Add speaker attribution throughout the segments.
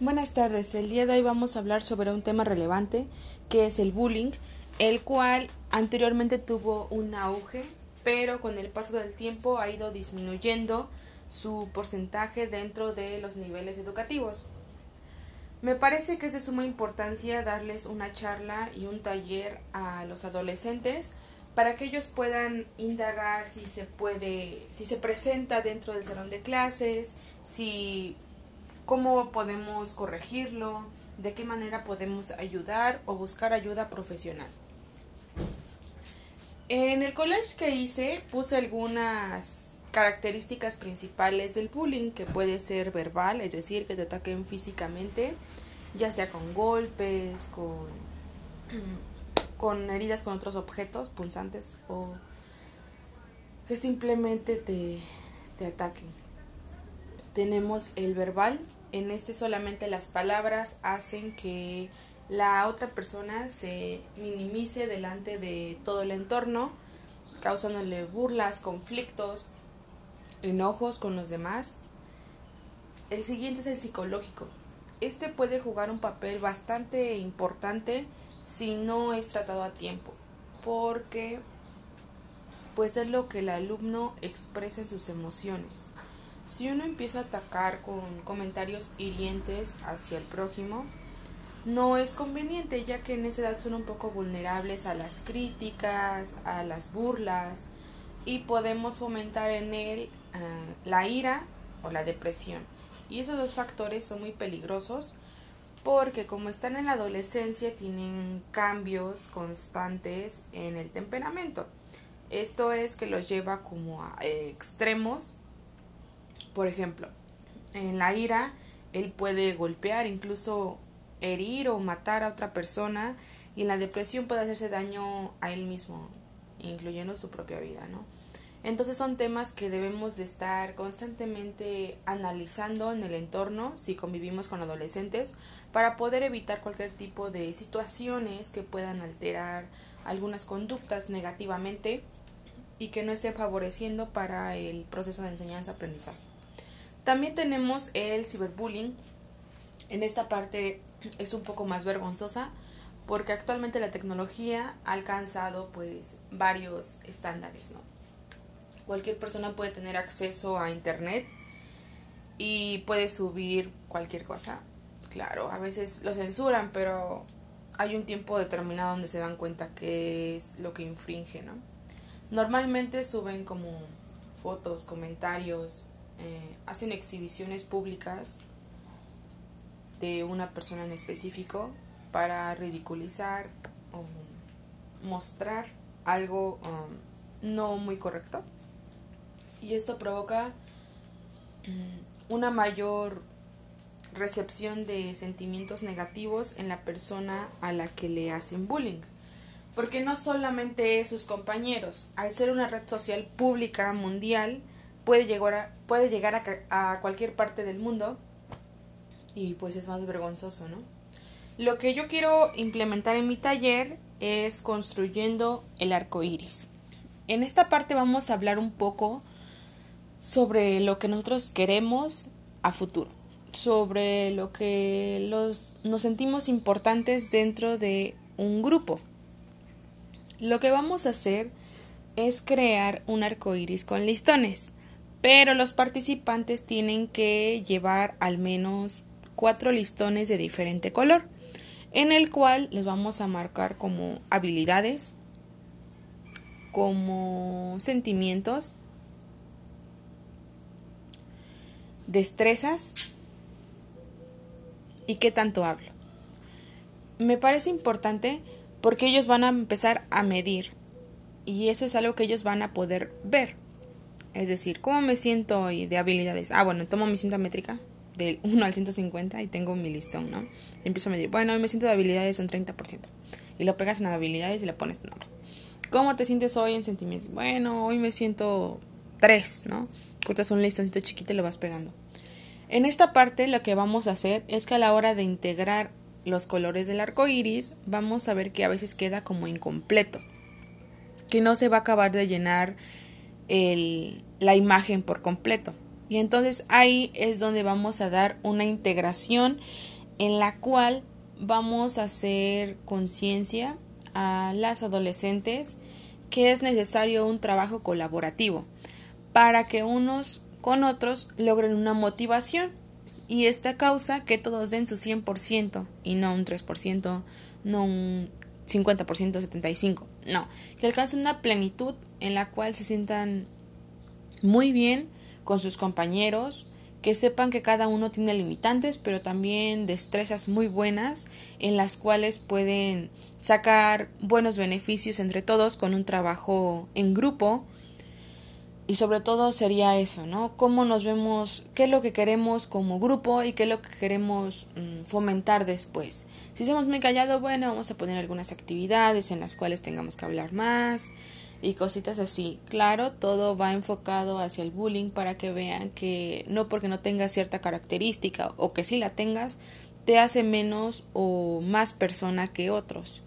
Speaker 1: Buenas tardes, el día de hoy vamos a hablar sobre un tema relevante que es el bullying, el cual anteriormente tuvo un auge, pero con el paso del tiempo ha ido disminuyendo su porcentaje dentro de los niveles educativos. Me parece que es de suma importancia darles una charla y un taller a los adolescentes para que ellos puedan indagar si se puede, si se presenta dentro del salón de clases, si cómo podemos corregirlo, de qué manera podemos ayudar o buscar ayuda profesional. En el college que hice puse algunas características principales del bullying, que puede ser verbal, es decir, que te ataquen físicamente, ya sea con golpes, con, con heridas con otros objetos punzantes o que simplemente te, te ataquen. Tenemos el verbal, en este solamente las palabras hacen que la otra persona se minimice delante de todo el entorno, causándole burlas, conflictos, enojos con los demás. El siguiente es el psicológico. Este puede jugar un papel bastante importante si no es tratado a tiempo, porque pues es lo que el alumno expresa en sus emociones. Si uno empieza a atacar con comentarios hirientes hacia el prójimo, no es conveniente ya que en esa edad son un poco vulnerables a las críticas, a las burlas y podemos fomentar en él uh, la ira o la depresión. Y esos dos factores son muy peligrosos porque como están en la adolescencia tienen cambios constantes en el temperamento. Esto es que los lleva como a extremos por ejemplo, en la ira, él puede golpear, incluso herir o matar a otra persona y en la depresión puede hacerse daño a él mismo, incluyendo su propia vida, ¿no? Entonces son temas que debemos de estar constantemente analizando en el entorno si convivimos con adolescentes para poder evitar cualquier tipo de situaciones que puedan alterar algunas conductas negativamente y que no estén favoreciendo para el proceso de enseñanza-aprendizaje. También tenemos el ciberbullying. En esta parte es un poco más vergonzosa porque actualmente la tecnología ha alcanzado pues varios estándares, ¿no? Cualquier persona puede tener acceso a internet y puede subir cualquier cosa. Claro, a veces lo censuran, pero hay un tiempo determinado donde se dan cuenta que es lo que infringe, ¿no? Normalmente suben como fotos, comentarios, eh, hacen exhibiciones públicas de una persona en específico para ridiculizar o mostrar algo um, no muy correcto. Y esto provoca mm, una mayor recepción de sentimientos negativos en la persona a la que le hacen bullying. Porque no solamente sus compañeros, al ser una red social pública mundial, puede llegar, a, puede llegar a, cualquier parte del mundo y pues es más vergonzoso, ¿no? Lo que yo quiero implementar en mi taller es construyendo el arco iris. En esta parte vamos a hablar un poco sobre lo que nosotros queremos a futuro, sobre lo que los, nos sentimos importantes dentro de un grupo. Lo que vamos a hacer es crear un arco iris con listones pero los participantes tienen que llevar al menos cuatro listones de diferente color, en el cual les vamos a marcar como habilidades, como sentimientos, destrezas y qué tanto hablo. Me parece importante porque ellos van a empezar a medir y eso es algo que ellos van a poder ver. Es decir, ¿cómo me siento hoy de habilidades? Ah, bueno, tomo mi cinta métrica del 1 al 150 y tengo mi listón, ¿no? empiezo a medir, bueno, hoy me siento de habilidades en 30%. Y lo pegas en habilidades y le pones nombre. ¿Cómo te sientes hoy en sentimientos? Bueno, hoy me siento 3, ¿no? Cortas un listoncito chiquito y lo vas pegando. En esta parte lo que vamos a hacer es que a la hora de integrar los colores del arco iris, vamos a ver que a veces queda como incompleto, que no se va a acabar de llenar el, la imagen por completo. Y entonces ahí es donde vamos a dar una integración en la cual vamos a hacer conciencia a las adolescentes que es necesario un trabajo colaborativo para que unos con otros logren una motivación y esta causa que todos den su 100% y no un 3%, no un 50%, 75%, no, que alcancen una plenitud en la cual se sientan muy bien con sus compañeros, que sepan que cada uno tiene limitantes, pero también destrezas muy buenas en las cuales pueden sacar buenos beneficios entre todos con un trabajo en grupo. Y sobre todo sería eso, ¿no? Cómo nos vemos, qué es lo que queremos como grupo y qué es lo que queremos mm, fomentar después. Si somos muy callados, bueno, vamos a poner algunas actividades en las cuales tengamos que hablar más, y cositas así. Claro, todo va enfocado hacia el bullying para que vean que no porque no tengas cierta característica o que si la tengas, te hace menos o más persona que otros.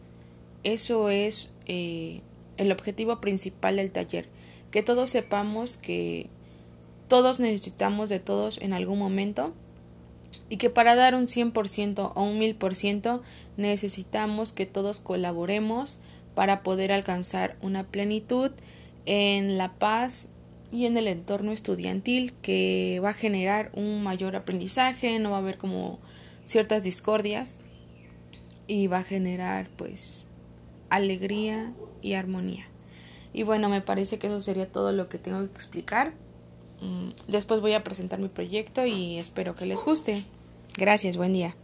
Speaker 1: Eso es eh, el objetivo principal del taller, que todos sepamos que todos necesitamos de todos en algún momento y que para dar un 100% o un 1000% necesitamos que todos colaboremos para poder alcanzar una plenitud en la paz y en el entorno estudiantil que va a generar un mayor aprendizaje, no va a haber como ciertas discordias y va a generar pues alegría y armonía. Y bueno, me parece que eso sería todo lo que tengo que explicar. Mm, después voy a presentar mi proyecto y espero que les guste. Gracias, buen día.